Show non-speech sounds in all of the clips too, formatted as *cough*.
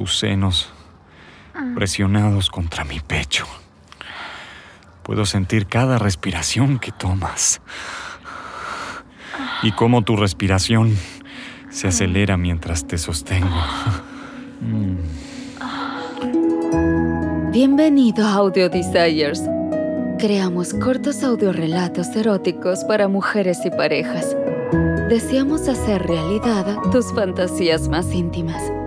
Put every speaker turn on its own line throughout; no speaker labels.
tus senos presionados contra mi pecho. Puedo sentir cada respiración que tomas. Y cómo tu respiración se acelera mientras te sostengo.
Bienvenido a Audio Desires. Creamos cortos audiorelatos eróticos para mujeres y parejas. Deseamos hacer realidad tus fantasías más íntimas.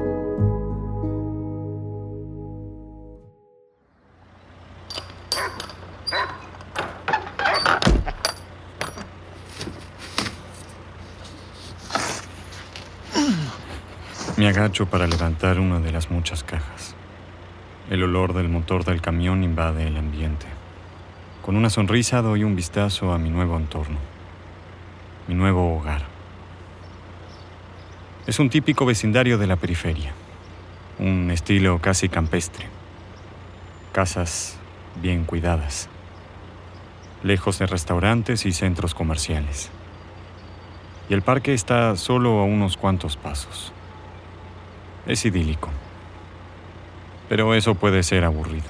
Me agacho para levantar una de las muchas cajas. El olor del motor del camión invade el ambiente. Con una sonrisa doy un vistazo a mi nuevo entorno, mi nuevo hogar. Es un típico vecindario de la periferia, un estilo casi campestre. Casas bien cuidadas, lejos de restaurantes y centros comerciales. Y el parque está solo a unos cuantos pasos. Es idílico. Pero eso puede ser aburrido.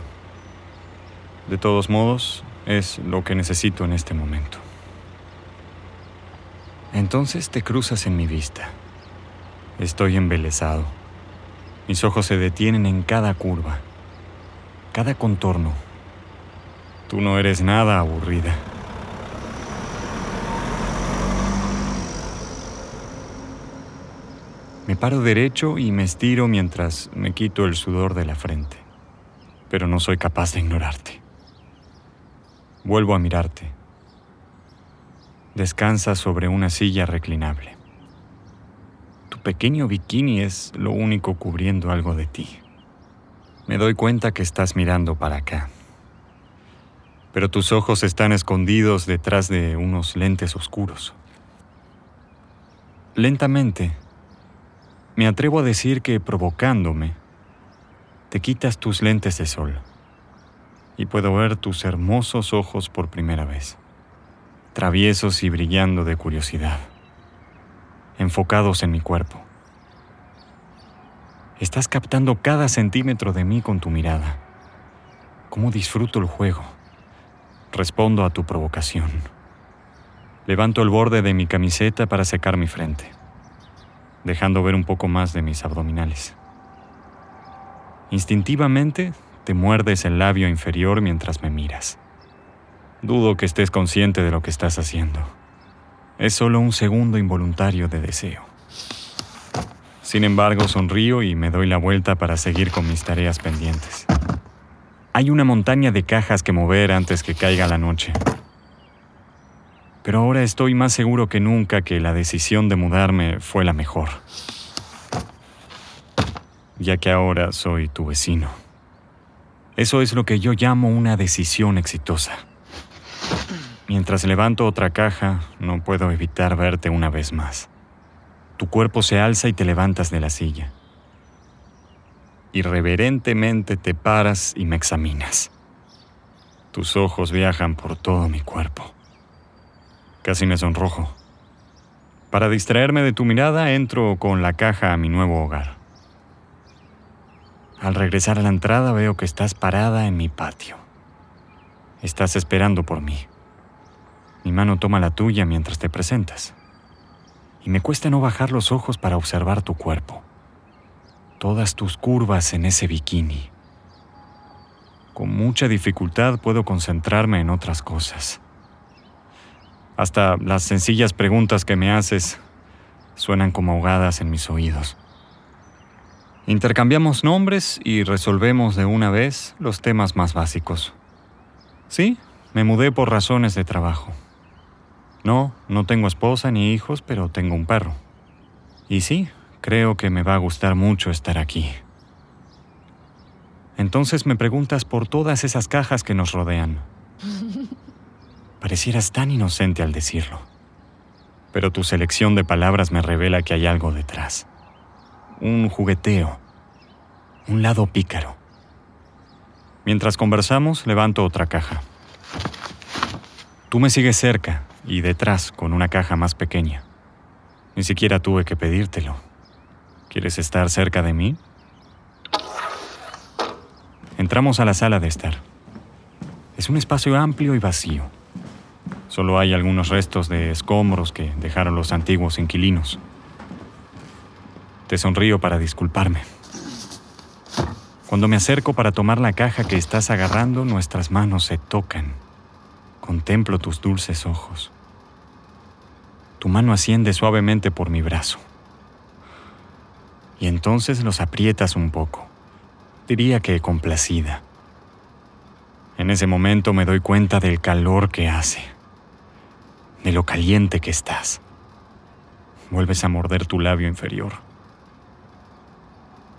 De todos modos, es lo que necesito en este momento. Entonces te cruzas en mi vista. Estoy embelesado. Mis ojos se detienen en cada curva, cada contorno. Tú no eres nada aburrida. Me paro derecho y me estiro mientras me quito el sudor de la frente, pero no soy capaz de ignorarte. Vuelvo a mirarte. Descansa sobre una silla reclinable. Tu pequeño bikini es lo único cubriendo algo de ti. Me doy cuenta que estás mirando para acá. Pero tus ojos están escondidos detrás de unos lentes oscuros. Lentamente, me atrevo a decir que provocándome, te quitas tus lentes de sol y puedo ver tus hermosos ojos por primera vez, traviesos y brillando de curiosidad, enfocados en mi cuerpo. Estás captando cada centímetro de mí con tu mirada. ¿Cómo disfruto el juego? Respondo a tu provocación. Levanto el borde de mi camiseta para secar mi frente dejando ver un poco más de mis abdominales. Instintivamente te muerdes el labio inferior mientras me miras. Dudo que estés consciente de lo que estás haciendo. Es solo un segundo involuntario de deseo. Sin embargo, sonrío y me doy la vuelta para seguir con mis tareas pendientes. Hay una montaña de cajas que mover antes que caiga la noche. Pero ahora estoy más seguro que nunca que la decisión de mudarme fue la mejor. Ya que ahora soy tu vecino. Eso es lo que yo llamo una decisión exitosa. Mientras levanto otra caja, no puedo evitar verte una vez más. Tu cuerpo se alza y te levantas de la silla. Irreverentemente te paras y me examinas. Tus ojos viajan por todo mi cuerpo. Casi me sonrojo. Para distraerme de tu mirada, entro con la caja a mi nuevo hogar. Al regresar a la entrada veo que estás parada en mi patio. Estás esperando por mí. Mi mano toma la tuya mientras te presentas. Y me cuesta no bajar los ojos para observar tu cuerpo. Todas tus curvas en ese bikini. Con mucha dificultad puedo concentrarme en otras cosas. Hasta las sencillas preguntas que me haces suenan como ahogadas en mis oídos. Intercambiamos nombres y resolvemos de una vez los temas más básicos. Sí, me mudé por razones de trabajo. No, no tengo esposa ni hijos, pero tengo un perro. Y sí, creo que me va a gustar mucho estar aquí. Entonces me preguntas por todas esas cajas que nos rodean. *laughs* Parecieras tan inocente al decirlo. Pero tu selección de palabras me revela que hay algo detrás. Un jugueteo. Un lado pícaro. Mientras conversamos, levanto otra caja. Tú me sigues cerca y detrás con una caja más pequeña. Ni siquiera tuve que pedírtelo. ¿Quieres estar cerca de mí? Entramos a la sala de estar. Es un espacio amplio y vacío. Solo hay algunos restos de escombros que dejaron los antiguos inquilinos. Te sonrío para disculparme. Cuando me acerco para tomar la caja que estás agarrando, nuestras manos se tocan. Contemplo tus dulces ojos. Tu mano asciende suavemente por mi brazo. Y entonces los aprietas un poco. Diría que complacida. En ese momento me doy cuenta del calor que hace, de lo caliente que estás. Vuelves a morder tu labio inferior.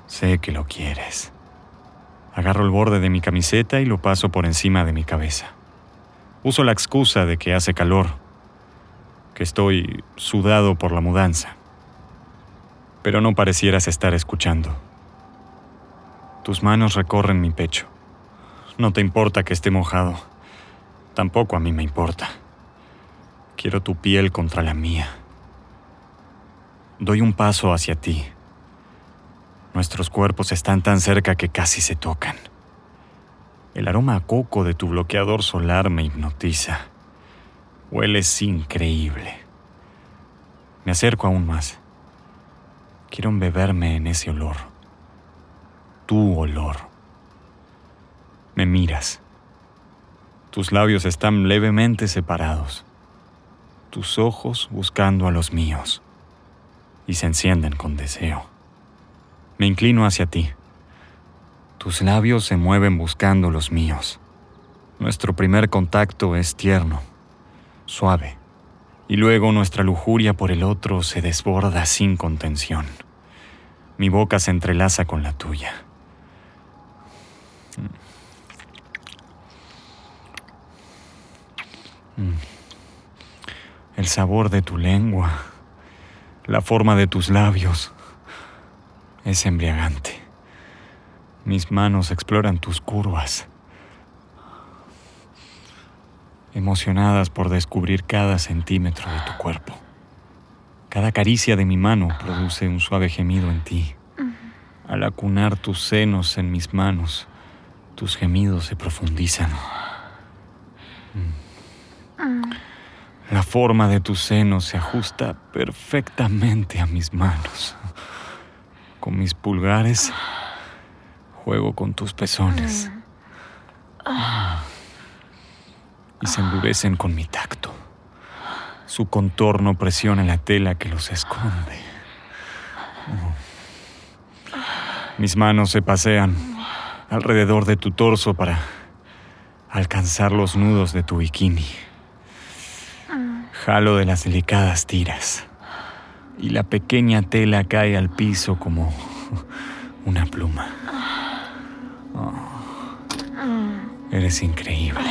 Sé que lo quieres. Agarro el borde de mi camiseta y lo paso por encima de mi cabeza. Uso la excusa de que hace calor, que estoy sudado por la mudanza. Pero no parecieras estar escuchando. Tus manos recorren mi pecho. No te importa que esté mojado. Tampoco a mí me importa. Quiero tu piel contra la mía. Doy un paso hacia ti. Nuestros cuerpos están tan cerca que casi se tocan. El aroma a coco de tu bloqueador solar me hipnotiza. Hueles increíble. Me acerco aún más. Quiero embeberme en ese olor. Tu olor. Me miras. Tus labios están levemente separados, tus ojos buscando a los míos, y se encienden con deseo. Me inclino hacia ti. Tus labios se mueven buscando los míos. Nuestro primer contacto es tierno, suave, y luego nuestra lujuria por el otro se desborda sin contención. Mi boca se entrelaza con la tuya. Mm. El sabor de tu lengua, la forma de tus labios, es embriagante. Mis manos exploran tus curvas, emocionadas por descubrir cada centímetro de tu cuerpo. Cada caricia de mi mano produce un suave gemido en ti. Al acunar tus senos en mis manos, tus gemidos se profundizan. Mm. La forma de tu seno se ajusta perfectamente a mis manos. Con mis pulgares juego con tus pezones. Y se endurecen con mi tacto. Su contorno presiona la tela que los esconde. Mis manos se pasean alrededor de tu torso para alcanzar los nudos de tu bikini. Jalo de las delicadas tiras y la pequeña tela cae al piso como una pluma. Oh, eres increíble.